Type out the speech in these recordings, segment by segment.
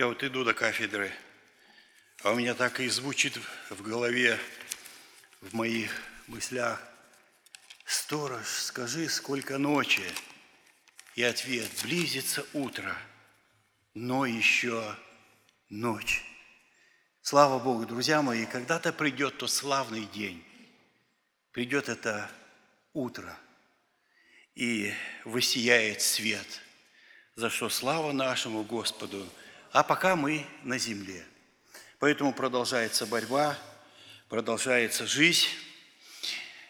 Я вот иду до кафедры, а у меня так и звучит в голове, в моих мыслях. Сторож, скажи, сколько ночи? И ответ, близится утро, но еще ночь. Слава Богу, друзья мои, когда-то придет тот славный день. Придет это утро, и высияет свет, за что слава нашему Господу, а пока мы на земле. Поэтому продолжается борьба, продолжается жизнь.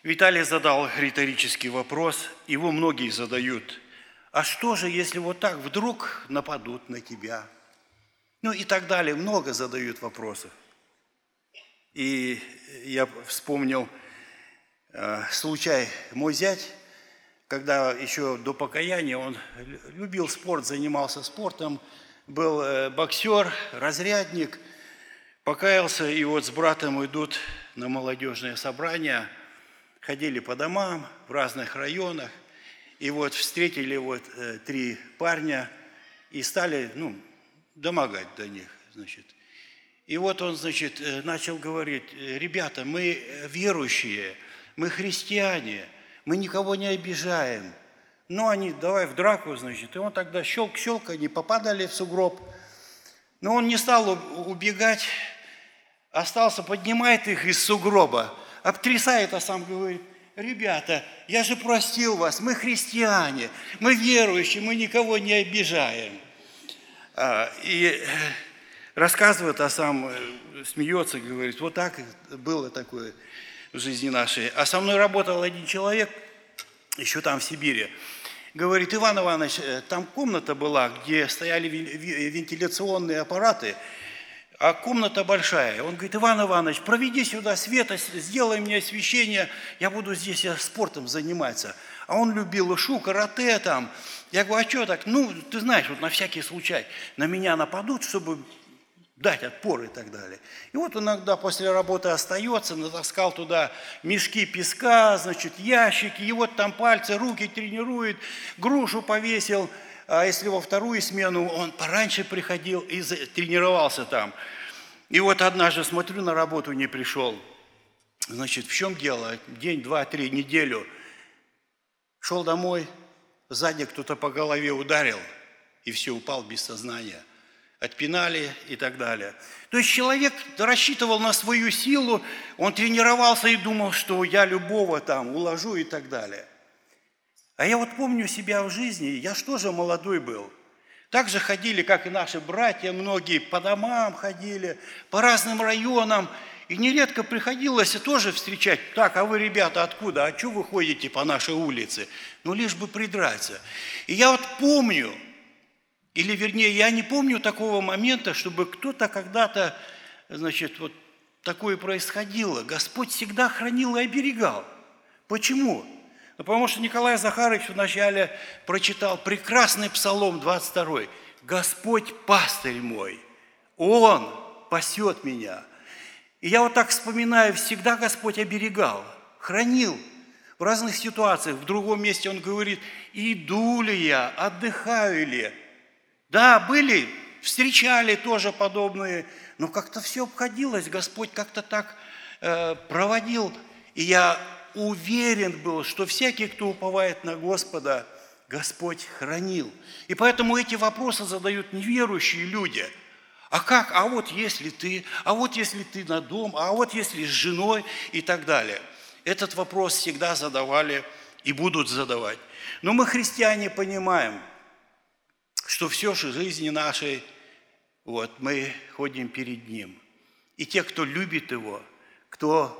Виталий задал риторический вопрос, его многие задают. А что же, если вот так вдруг нападут на тебя? Ну и так далее. Много задают вопросов. И я вспомнил э, случай. Мой зять, когда еще до покаяния, он любил спорт, занимался спортом, был э, боксер, разрядник, покаялся, и вот с братом идут на молодежное собрание – ходили по домам в разных районах, и вот встретили вот э, три парня и стали, ну, домогать до них, значит. И вот он, значит, э, начал говорить, ребята, мы верующие, мы христиане, мы никого не обижаем. Ну, они, давай в драку, значит. И он тогда щелк-щелк, они попадали в сугроб. Но он не стал убегать, остался, поднимает их из сугроба – обтрясает, а сам говорит, ребята, я же простил вас, мы христиане, мы верующие, мы никого не обижаем. А, и э, рассказывает, а сам э, смеется, говорит, вот так было такое в жизни нашей. А со мной работал один человек, еще там в Сибири, говорит, Иван Иванович, э, там комната была, где стояли вентиляционные аппараты, а комната большая. Он говорит, Иван Иванович, проведи сюда света, сделай мне освещение, я буду здесь я спортом заниматься. А он любил шу, карате там. Я говорю, а что так? Ну, ты знаешь, вот на всякий случай на меня нападут, чтобы дать отпор и так далее. И вот иногда после работы остается, натаскал туда мешки песка, значит, ящики, и вот там пальцы, руки тренирует, грушу повесил – а если во вторую смену он пораньше приходил и тренировался там. И вот однажды смотрю, на работу не пришел. Значит, в чем дело? День, два, три, неделю. Шел домой, сзади кто-то по голове ударил, и все, упал без сознания. Отпинали и так далее. То есть человек рассчитывал на свою силу, он тренировался и думал, что я любого там уложу и так далее. А я вот помню себя в жизни, я что же молодой был. Так же ходили, как и наши братья, многие по домам ходили, по разным районам. И нередко приходилось тоже встречать, так, а вы, ребята, откуда? А что вы ходите по нашей улице? Ну, лишь бы придраться. И я вот помню, или вернее, я не помню такого момента, чтобы кто-то когда-то, значит, вот такое происходило. Господь всегда хранил и оберегал. Почему? Ну, потому что Николай Захарович вначале прочитал прекрасный псалом 22. «Господь пастырь мой, Он пасет меня». И я вот так вспоминаю, всегда Господь оберегал, хранил в разных ситуациях. В другом месте Он говорит, иду ли я, отдыхаю ли. Да, были, встречали тоже подобные, но как-то все обходилось, Господь как-то так э, проводил. И я уверен был, что всякий, кто уповает на Господа, Господь хранил. И поэтому эти вопросы задают неверующие люди. А как? А вот если ты, а вот если ты на дом, а вот если с женой и так далее. Этот вопрос всегда задавали и будут задавать. Но мы, христиане, понимаем, что все в жизни нашей, вот, мы ходим перед Ним. И те, кто любит Его, кто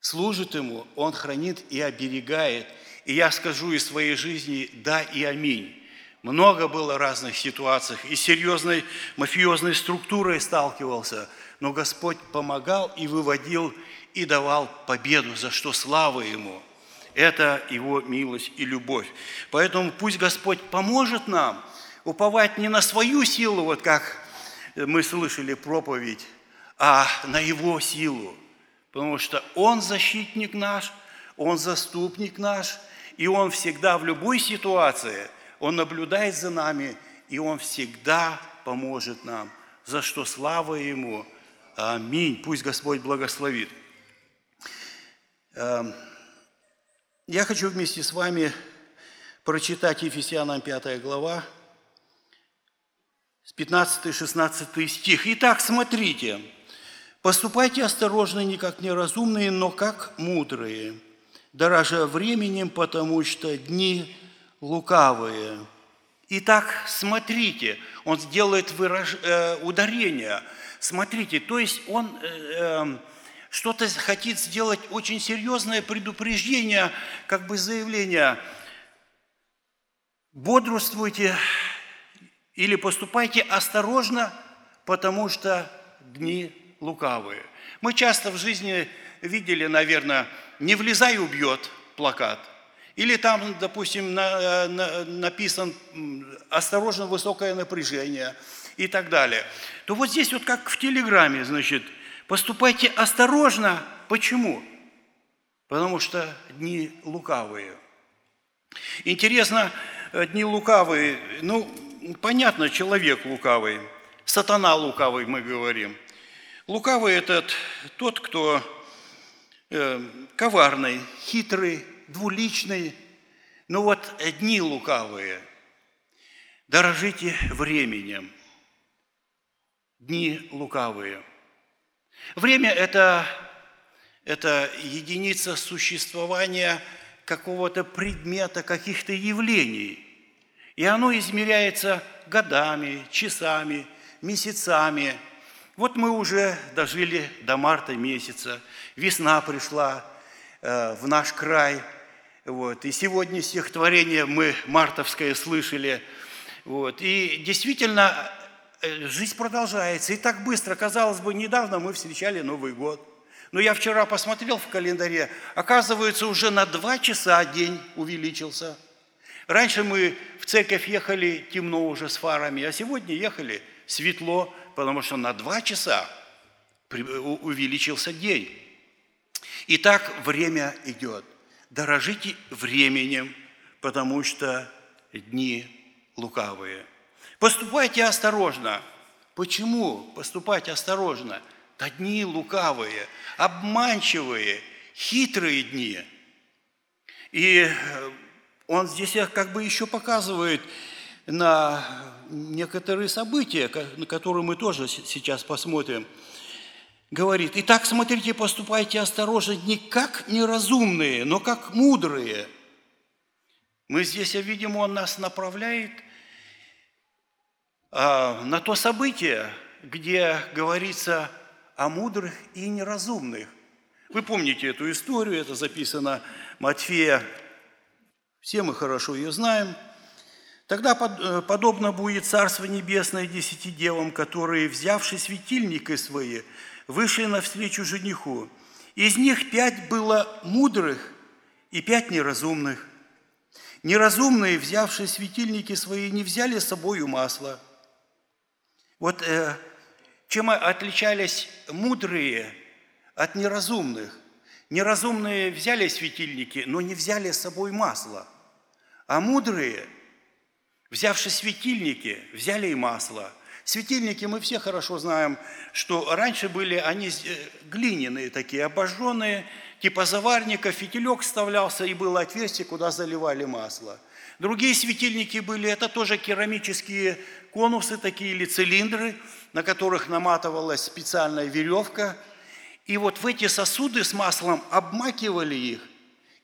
служит Ему, Он хранит и оберегает. И я скажу из своей жизни «да» и «аминь». Много было разных ситуаций, и серьезной мафиозной структурой сталкивался, но Господь помогал и выводил, и давал победу, за что слава Ему. Это Его милость и любовь. Поэтому пусть Господь поможет нам уповать не на свою силу, вот как мы слышали проповедь, а на Его силу – потому что Он защитник наш, Он заступник наш, и Он всегда в любой ситуации, Он наблюдает за нами, и Он всегда поможет нам, за что слава Ему. Аминь. Пусть Господь благословит. Эм, я хочу вместе с вами прочитать Ефесянам 5 глава, с 15-16 стих. Итак, смотрите, поступайте осторожно, не как неразумные, но как мудрые, дорожа временем, потому что дни лукавые. Итак, смотрите, он сделает выраж... э, ударение. Смотрите, то есть он э, э, что-то хочет сделать очень серьезное предупреждение, как бы заявление. Бодрствуйте, или поступайте осторожно, потому что дни лукавые. Мы часто в жизни видели, наверное, «не влезай, убьет» плакат. Или там, допустим, на, на, написан «осторожно, высокое напряжение» и так далее. То вот здесь вот как в Телеграме, значит, поступайте осторожно. Почему? Потому что дни лукавые. Интересно, э, дни лукавые, ну, понятно, человек лукавый, сатана лукавый, мы говорим. Лукавый – это тот, кто э, коварный, хитрый, двуличный. Но вот дни лукавые. Дорожите временем. Дни лукавые. Время – это, это единица существования какого-то предмета, каких-то явлений – и оно измеряется годами, часами, месяцами. Вот мы уже дожили до марта месяца, весна пришла э, в наш край. Вот. И сегодня стихотворение мы мартовское слышали. Вот. И действительно, э, жизнь продолжается. И так быстро, казалось бы, недавно мы встречали Новый год. Но я вчера посмотрел в календаре, оказывается, уже на два часа день увеличился – Раньше мы в церковь ехали темно уже с фарами, а сегодня ехали светло, потому что на два часа увеличился день. И так время идет. Дорожите временем, потому что дни лукавые. Поступайте осторожно. Почему поступать осторожно? Да дни лукавые, обманчивые, хитрые дни. И он здесь как бы еще показывает на некоторые события, на которые мы тоже сейчас посмотрим. Говорит, итак, смотрите, поступайте осторожно, не как неразумные, но как мудрые. Мы здесь, видим, он нас направляет а, на то событие, где говорится о мудрых и неразумных. Вы помните эту историю, это записано Матфея все мы хорошо ее знаем. Тогда э, подобно будет Царство Небесное десяти девам, которые, взявши светильники свои, вышли навстречу жениху. Из них пять было мудрых и пять неразумных. Неразумные, взявшие светильники свои, не взяли с собой масло. Вот э, чем отличались мудрые от неразумных? Неразумные взяли светильники, но не взяли с собой масло – а мудрые, взявши светильники, взяли и масло. Светильники мы все хорошо знаем, что раньше были они э, глиняные такие, обожженные, типа заварника, фитилек вставлялся и было отверстие, куда заливали масло. Другие светильники были, это тоже керамические конусы такие или цилиндры, на которых наматывалась специальная веревка. И вот в эти сосуды с маслом обмакивали их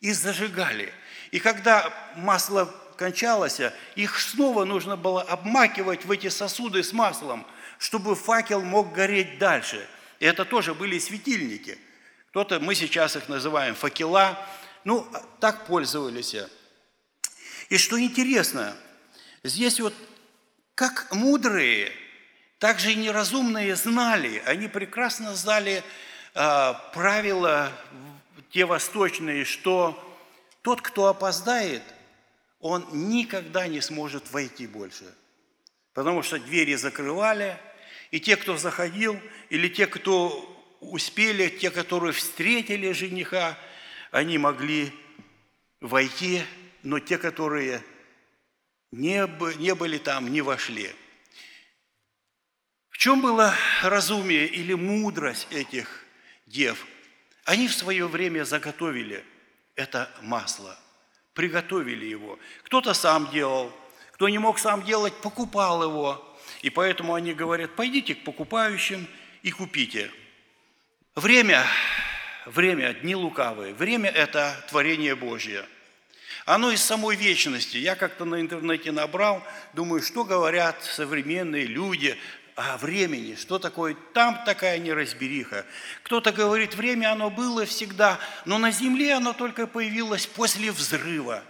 и зажигали – и когда масло кончалось, их снова нужно было обмакивать в эти сосуды с маслом, чтобы факел мог гореть дальше. И это тоже были светильники. Кто-то, мы сейчас их называем факела, ну, так пользовались. И что интересно, здесь вот как мудрые, так же и неразумные знали, они прекрасно знали э, правила те восточные, что тот, кто опоздает, он никогда не сможет войти больше. Потому что двери закрывали, и те, кто заходил, или те, кто успели, те, которые встретили жениха, они могли войти, но те, которые не, не были там, не вошли. чем было разумие или мудрость этих дев? Они в свое время заготовили это масло, приготовили его. Кто-то сам делал, кто не мог сам делать, покупал его. И поэтому они говорят, пойдите к покупающим и купите. Время, время, дни лукавые, время – это творение Божье. Оно из самой вечности. Я как-то на интернете набрал, думаю, что говорят современные люди о времени, что такое, там такая неразбериха. Кто-то говорит, время оно было всегда, но на земле оно только появилось после взрыва.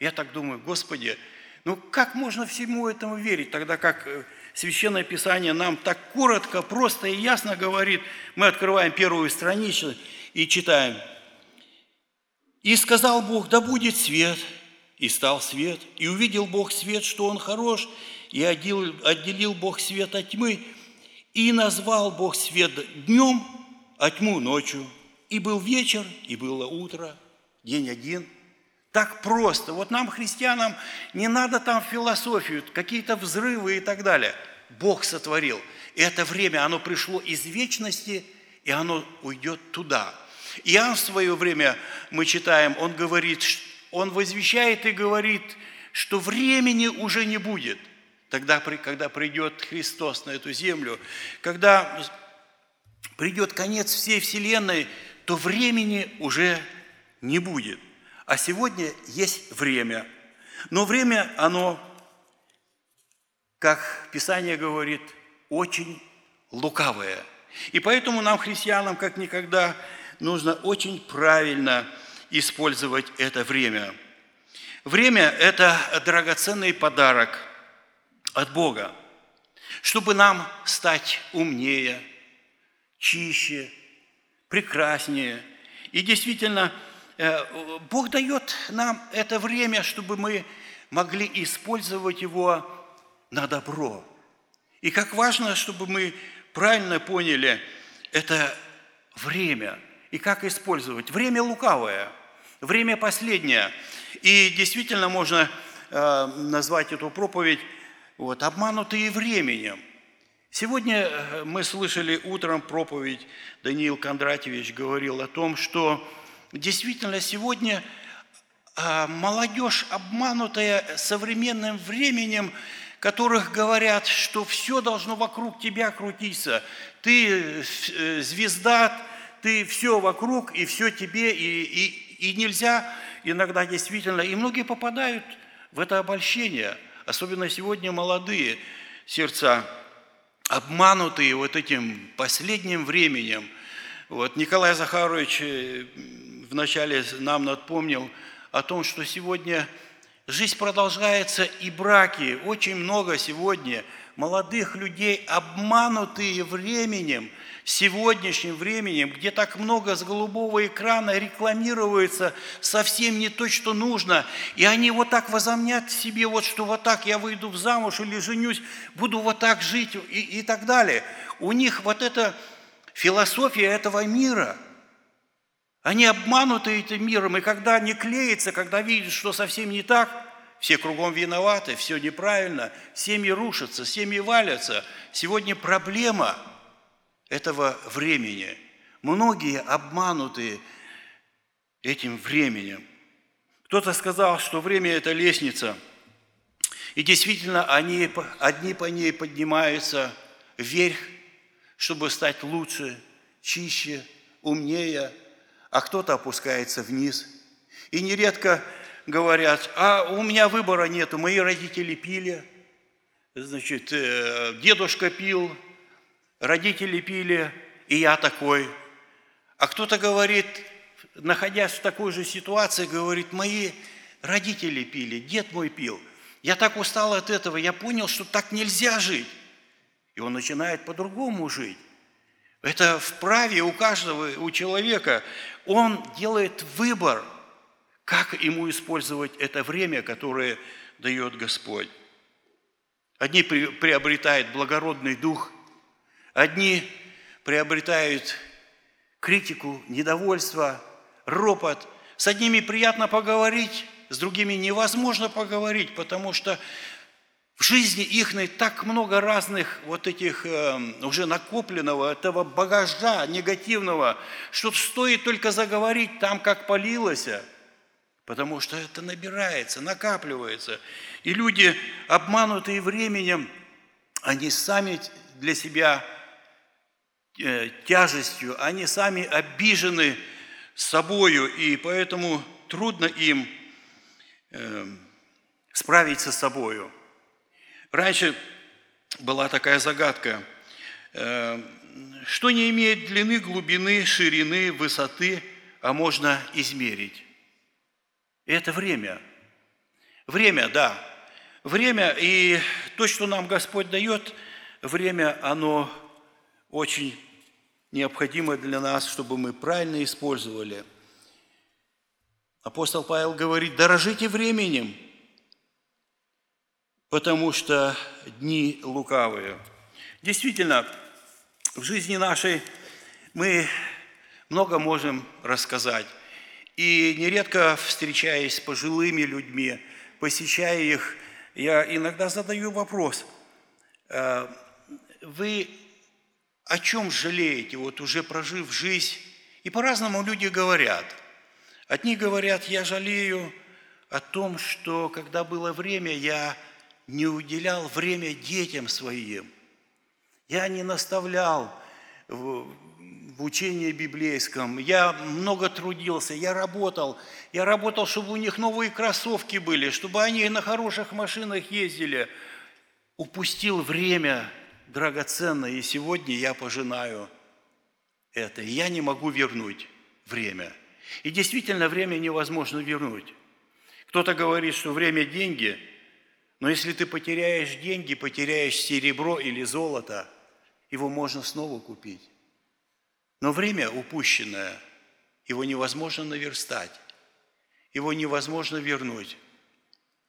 Я так думаю, Господи, ну как можно всему этому верить, тогда как э, Священное Писание нам так коротко, просто и ясно говорит, мы открываем первую страницу и читаем. «И сказал Бог, да будет свет, и стал свет, и увидел Бог свет, что он хорош, и отделил, отделил Бог свет от тьмы, и назвал Бог свет днем, а тьму ночью. И был вечер, и было утро, день один. Так просто. Вот нам, христианам, не надо там философию, какие-то взрывы и так далее. Бог сотворил. И это время, оно пришло из вечности, и оно уйдет туда. Иоанн в свое время, мы читаем, он говорит, он возвещает и говорит, что времени уже не будет – тогда, когда придет Христос на эту землю, когда придет конец всей Вселенной, то времени уже не будет. А сегодня есть время. Но время, оно, как Писание говорит, очень лукавое. И поэтому нам, христианам, как никогда, нужно очень правильно использовать это время. Время – это драгоценный подарок – от Бога, чтобы нам стать умнее, чище, прекраснее. И действительно, э, Бог дает нам это время, чтобы мы могли использовать его на добро. И как важно, чтобы мы правильно поняли это время и как использовать. Время лукавое, время последнее. И действительно можно э, назвать эту проповедь вот, обманутые временем. Сегодня э, мы слышали утром проповедь, Даниил Кондратьевич говорил о том, что действительно сегодня а, молодежь, обманутая современным временем, которых говорят, что все должно вокруг тебя крутиться. Ты э, звезда, ты все вокруг, и все тебе, и, и, и нельзя иногда действительно. И многие попадают в это обольщение – особенно сегодня молодые сердца, обманутые вот этим последним временем. Вот Николай Захарович э, вначале нам напомнил о том, что сегодня жизнь продолжается и браки. Очень много сегодня молодых людей, обманутые временем – сегодняшним временем, где так много с голубого экрана рекламируется совсем не то, что нужно, и они вот так возомнят себе, вот что вот так я выйду в замуж или женюсь, буду вот так жить и, и так далее. У них вот эта философия этого мира – они обмануты этим миром, и когда они клеятся, когда видят, что совсем не так, все кругом виноваты, все неправильно, семьи рушатся, семьи валятся. Сегодня проблема – этого времени. Многие обмануты этим временем. Кто-то сказал, что время – это лестница. И действительно, они, одни по ней поднимаются вверх, чтобы стать лучше, чище, умнее, а кто-то опускается вниз. И нередко говорят, а у меня выбора нету, мои родители пили, значит, э, дедушка пил, родители пили, и я такой. А кто-то говорит, находясь в такой же ситуации, говорит, мои родители пили, дед мой пил. Я так устал от этого, я понял, что так нельзя жить. И он начинает по-другому жить. Это вправе у каждого, у человека. Он делает выбор, как ему использовать это время, которое дает Господь. Одни приобретают благородный дух, Одни приобретают критику, недовольство, ропот. С одними приятно поговорить, с другими невозможно поговорить, потому что В жизни их так много разных вот этих э, уже накопленного, этого багажа негативного, что стоит только заговорить там, как полилось, потому что это набирается, накапливается. И люди, обманутые временем, они сами для себя тяжестью, они сами обижены собою, и поэтому трудно им э, справиться с собою. Раньше была такая загадка, э, что не имеет длины, глубины, ширины, высоты, а можно измерить. Это время. Время, да. Время и то, что нам Господь дает, время, оно очень необходимо для нас, чтобы мы правильно использовали. Апостол Павел говорит, дорожите временем – потому что дни лукавые. Действительно, в жизни нашей мы много можем рассказать. И нередко, встречаясь с пожилыми людьми, посещая их, я иногда задаю вопрос, «А вы о чем жалеете, вот уже прожив жизнь? И по-разному люди говорят. Одни говорят, я жалею о том, что когда было время, я не уделял время детям своим. Я не наставлял в, в учении библейском. Я много трудился, я работал. Я работал, чтобы у них новые кроссовки были, чтобы они на хороших машинах ездили. Упустил время драгоценное, и сегодня я пожинаю это. Я не могу вернуть время. И действительно, время невозможно вернуть. Кто-то говорит, что время – деньги – но если ты потеряешь деньги, потеряешь серебро или золото, его можно снова купить. Но время упущенное, его невозможно наверстать, его невозможно вернуть.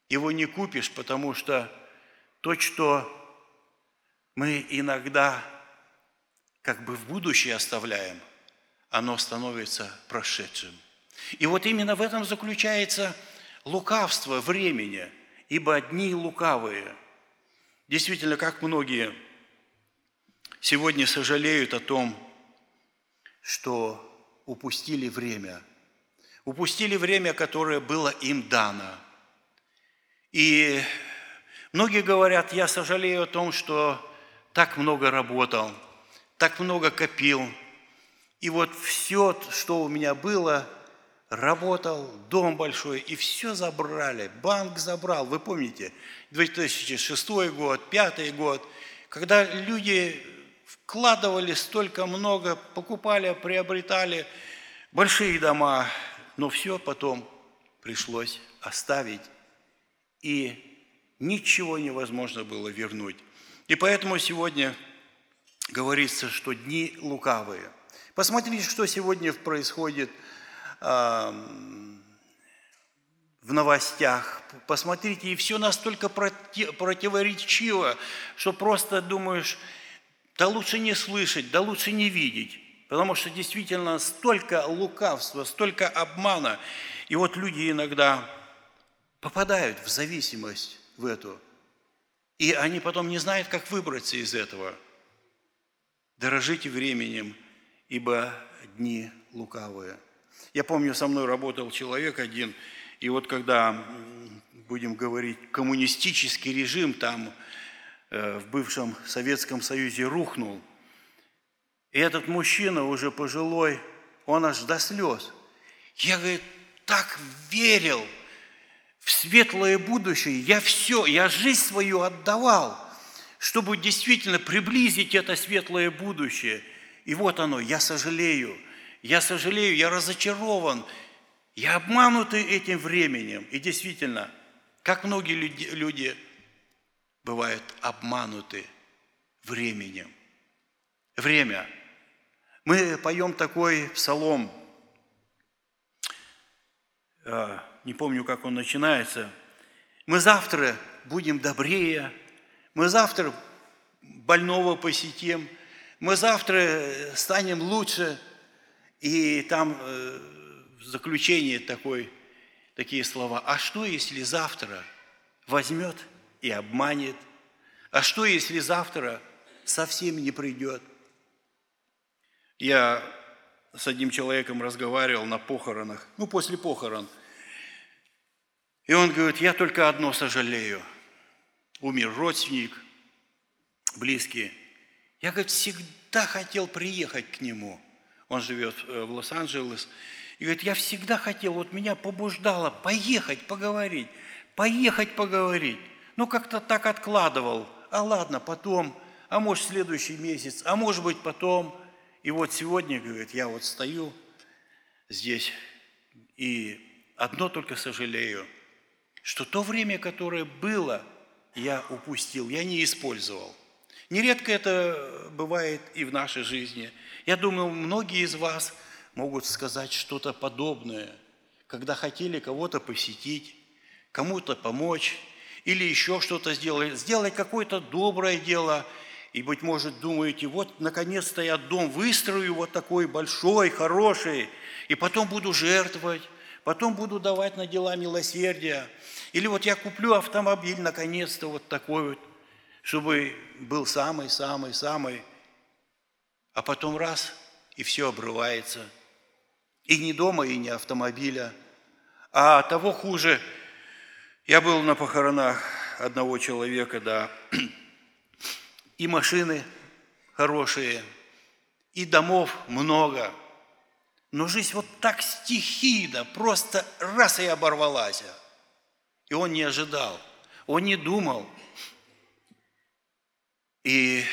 Его не купишь, потому что то, что мы иногда как бы в будущее оставляем, оно становится прошедшим. И вот именно в этом заключается лукавство времени – ибо одни лукавые. Действительно, как многие сегодня сожалеют о том, что упустили время. Упустили время, которое было им дано. И многие говорят, я сожалею о том, что так много работал, так много копил. И вот все, что у меня было, работал, дом большой, и все забрали, банк забрал. Вы помните, 2006 год, 2005 год, когда люди вкладывали столько много, покупали, приобретали большие дома, но все потом пришлось оставить, и ничего невозможно было вернуть. И поэтому сегодня говорится, что дни лукавые. Посмотрите, что сегодня происходит – в новостях. Посмотрите, и все настолько противоречиво, что просто думаешь, да лучше не слышать, да лучше не видеть. Потому что действительно столько лукавства, столько обмана. И вот люди иногда попадают в зависимость в эту. И они потом не знают, как выбраться из этого. Дорожите временем, ибо дни лукавые. Я помню, со мной работал человек один, и вот когда, будем говорить, коммунистический режим там э, в бывшем Советском Союзе рухнул, и этот мужчина уже пожилой, он аж до слез. Я, говорит, так верил в светлое будущее. Я все, я жизнь свою отдавал, чтобы действительно приблизить это светлое будущее. И вот оно, я сожалею – я сожалею, я разочарован, я обманутый этим временем. И действительно, как многие люди, бывают обмануты временем. Время. Мы поем такой псалом, а, не помню, как он начинается. Мы завтра будем добрее, мы завтра больного посетим, мы завтра станем лучше – и там э, в заключении такой, такие слова. А что, если завтра возьмет и обманет. А что, если завтра совсем не придет? Я с одним человеком разговаривал на похоронах, ну, после похорон. И он говорит, я только одно сожалею. Умер родственник, близкий. Я, говорит, всегда хотел приехать к нему. Он живет э, в Лос-Анджелес. И говорит, я всегда хотел, вот меня побуждало поехать, поговорить, поехать, поговорить. Ну, как-то так откладывал. А ладно, потом, а может, следующий месяц, а может быть, потом. И вот сегодня, говорит, я вот стою здесь, и одно только сожалею, что то время, которое было, я упустил, я не использовал. Нередко это бывает и в нашей жизни. Я думаю, многие из вас – могут сказать что-то подобное, когда хотели кого-то посетить, кому-то помочь или еще что-то сделать, сделать какое-то доброе дело, и, быть может, думаете, вот, наконец-то я дом выстрою вот такой большой, хороший, и потом буду жертвовать, потом буду давать на дела милосердия. Или вот я куплю автомобиль, наконец-то, вот такой вот, чтобы был самый-самый-самый, а потом раз, и все обрывается – и не дома, и не автомобиля. А того хуже, я был на похоронах одного человека, да, и машины хорошие, и домов много. Но жизнь вот так стихийно, просто раз и оборвалась. И он не ожидал, он не думал. И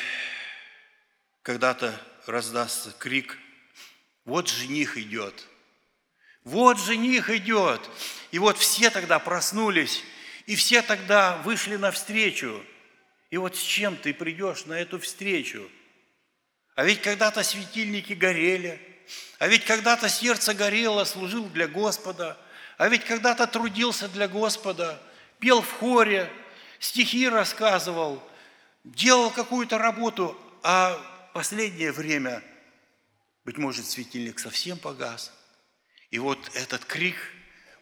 когда-то раздастся крик – вот жених идет. Вот жених идет. И вот все тогда проснулись, и все тогда вышли навстречу. И вот с чем ты придешь на эту встречу? А ведь когда-то светильники горели, а ведь когда-то сердце горело, служил для Господа, а ведь когда-то трудился для Господа, пел в хоре, стихи рассказывал, делал какую-то работу, а последнее время – быть может, светильник совсем погас. И вот этот крик,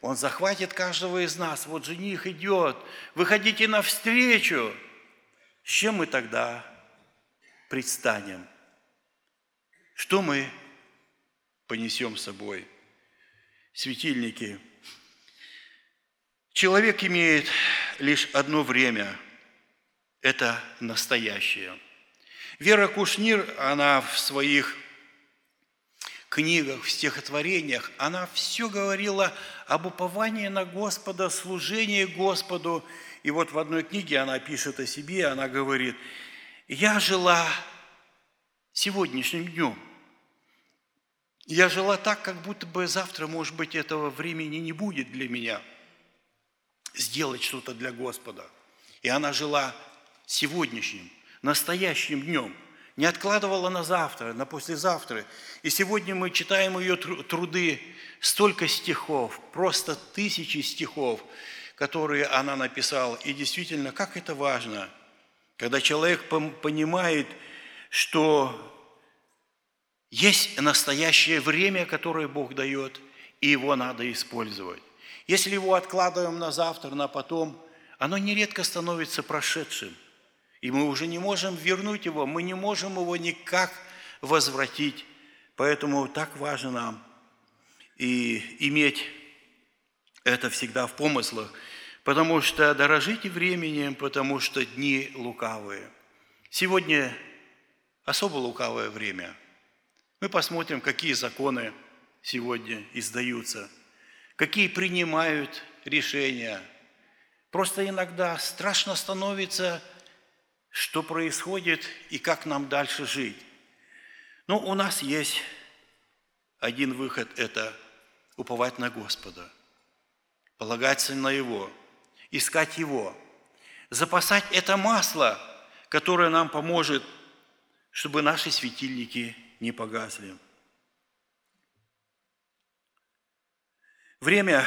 он захватит каждого из нас. Вот жених идет, выходите навстречу. С чем мы тогда предстанем? Что мы понесем с собой? Светильники. Человек имеет лишь одно время – это настоящее. Вера Кушнир, она в своих книгах, в стихотворениях, она все говорила об уповании на Господа, служении Господу. И вот в одной книге она пишет о себе, она говорит, «Я жила сегодняшним днем. Я жила так, как будто бы завтра, может быть, этого времени не будет для меня сделать что-то для Господа. И она жила сегодняшним, настоящим днем – не откладывала на завтра, на послезавтра. И сегодня мы читаем ее труды, столько стихов, просто тысячи стихов, которые она написала. И действительно, как это важно, когда человек понимает, что есть настоящее время, которое Бог дает, и его надо использовать. Если его откладываем на завтра, на потом, оно нередко становится прошедшим. И мы уже не можем вернуть его, мы не можем его никак возвратить. Поэтому так важно нам и иметь это всегда в помыслах, потому что дорожите временем, потому что дни лукавые. Сегодня особо лукавое время. Мы посмотрим, какие законы сегодня издаются, какие принимают решения. Просто иногда страшно становится что происходит и как нам дальше жить. Ну, у нас есть один выход – это уповать на Господа, полагаться на Его, искать Его, запасать это масло, которое нам поможет, чтобы наши светильники не погасли. Время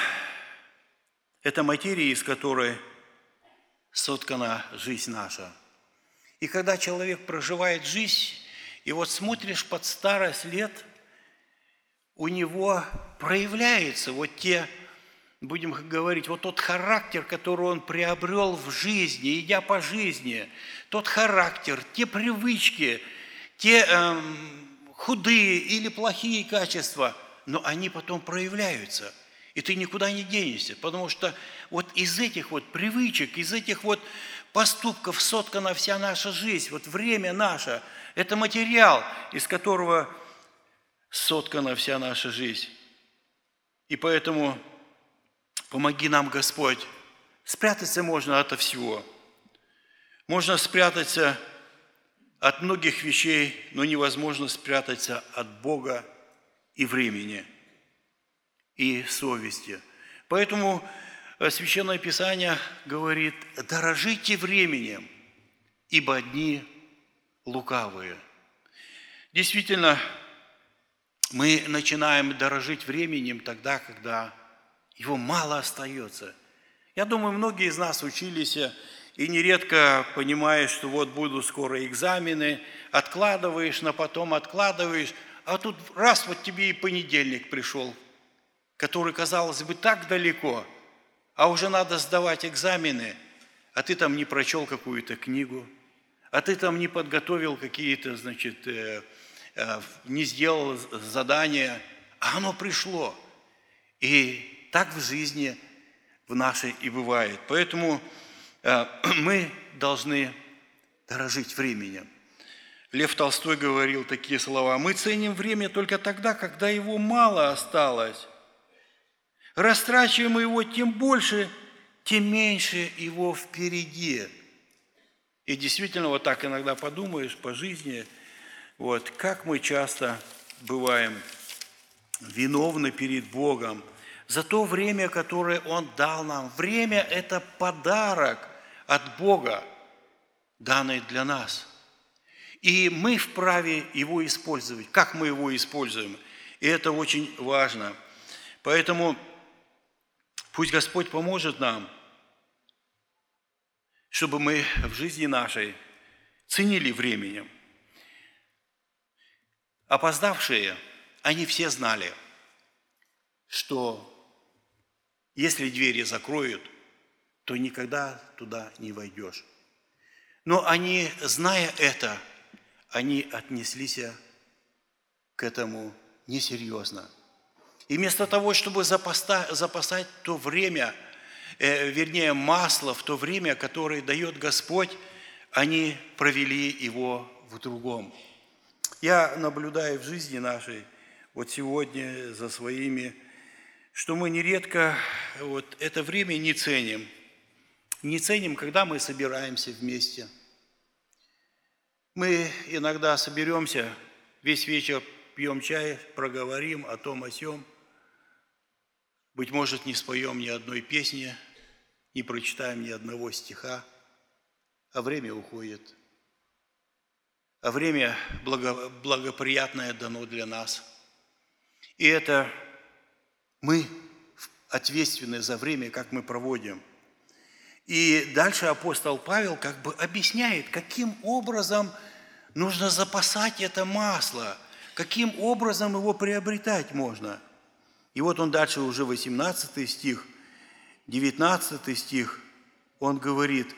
– это материя, из которой соткана жизнь наша – и когда человек проживает жизнь, и вот смотришь под старость лет, у него проявляются вот те будем говорить, вот тот характер, который он приобрел в жизни, идя по жизни, тот характер, те привычки, те эм, худые или плохие качества, но они потом проявляются. И ты никуда не денешься, потому что вот из этих вот привычек, из этих вот поступков соткана вся наша жизнь, вот время наше. Это материал, из которого соткана вся наша жизнь. И поэтому помоги нам, Господь. Спрятаться можно от всего. Можно спрятаться от многих вещей, но невозможно спрятаться от Бога и времени, и совести. Поэтому э, Священное Писание говорит, дорожите временем, ибо дни лукавые. Действительно, мы начинаем дорожить временем тогда, когда его мало остается. Я думаю, многие из нас учились и нередко понимаешь, что вот будут скоро экзамены, откладываешь, на потом откладываешь, а тут раз вот тебе и понедельник пришел, который, казалось бы, так далеко, а уже надо сдавать экзамены, а ты там не прочел какую-то книгу, а ты там не подготовил какие-то, значит, э, э, не сделал задания, а оно пришло. И так в жизни в нашей и бывает. Поэтому Э, мы должны дорожить временем. Лев Толстой говорил такие слова. Мы ценим время только тогда, когда его мало осталось. Растрачиваем его тем больше, тем меньше его впереди. И действительно, вот так иногда подумаешь по жизни, вот как мы часто бываем виновны перед Богом за то время, которое Он дал нам. Время – это подарок – от Бога, данной для нас. И мы вправе его использовать. Как мы его используем? И это очень важно. Поэтому пусть Господь поможет нам, чтобы мы в жизни нашей ценили временем. Опоздавшие, они все знали, что если двери закроют – то никогда туда не войдешь. Но они, зная это, они отнеслись к этому несерьезно. И вместо того, чтобы запасать, запасать то время, э, вернее, масло в то время, которое дает Господь, они провели его в другом. Я наблюдаю в жизни нашей, вот сегодня за своими, что мы нередко вот это время не ценим – не ценим, когда мы собираемся вместе. Мы иногда соберемся, весь вечер пьем чай, проговорим о том, о сем. Быть может, не споем ни одной песни, не прочитаем ни одного стиха, а время уходит. А время благо, благоприятное дано для нас. И это мы ответственны за время, как мы проводим – и дальше апостол Павел как бы объясняет, каким образом нужно запасать это масло, каким образом его приобретать можно. И вот он дальше уже 18 стих, 19 стих, он говорит,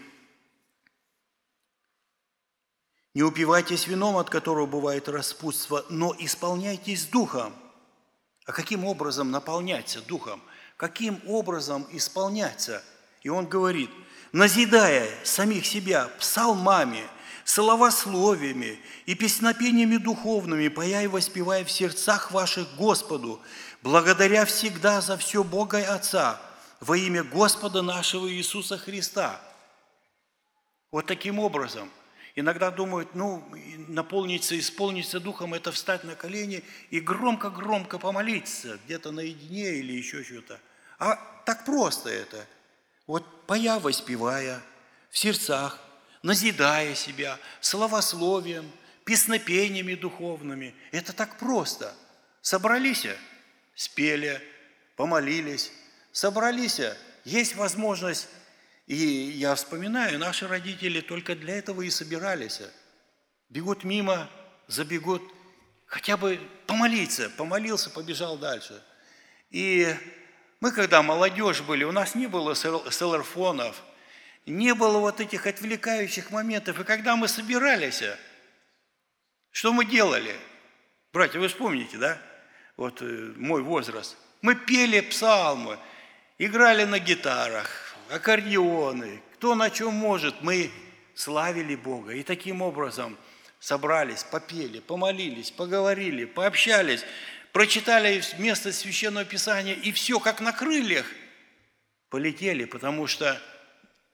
«Не упивайтесь вином, от которого бывает распутство, но исполняйтесь духом». А каким образом наполняться духом? Каким образом исполняться – и он говорит, назидая самих себя псалмами, словословиями и песнопениями духовными, пая и воспевая в сердцах ваших Господу, благодаря всегда за все Бога и Отца, во имя Господа нашего Иисуса Христа. Вот таким образом. Иногда думают, ну, наполниться, исполниться Духом – это встать на колени и громко-громко помолиться, где-то наедине или еще что-то. А так просто это – вот поя воспевая в сердцах, назидая себя словословием, песнопениями духовными. Это так просто. Собрались, спели, помолились, собрались, есть возможность. И я вспоминаю, наши родители только для этого и собирались. Бегут мимо, забегут, хотя бы помолиться, помолился, побежал дальше. И Мы, когда молодежь были, у нас не было селлерфонов, не было вот этих отвлекающих моментов. И когда мы собирались, что мы делали? Братья, вы вспомните, да? Вот э, мой возраст. Мы пели псалмы, играли на гитарах, аккордеоны, кто на чем может. Мы славили Бога. И таким образом собрались, попели, помолились, поговорили, пообщались прочитали место Священного Писания, и все как на крыльях полетели, потому что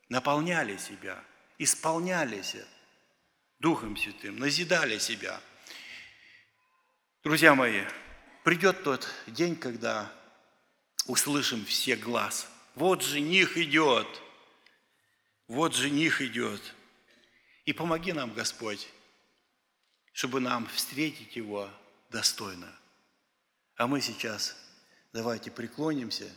наполняли себя, исполнялись Духом Святым, назидали себя. Друзья мои, придет тот день, когда услышим все глаз. Вот жених идет, вот жених идет. И помоги нам, Господь, чтобы нам встретить его достойно. А мы сейчас давайте преклонимся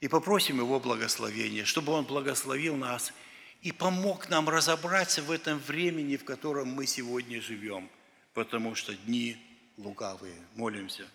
и попросим Его благословения, чтобы Он благословил нас и помог нам разобраться в этом времени, в котором мы сегодня живем, потому что дни лукавые. Молимся.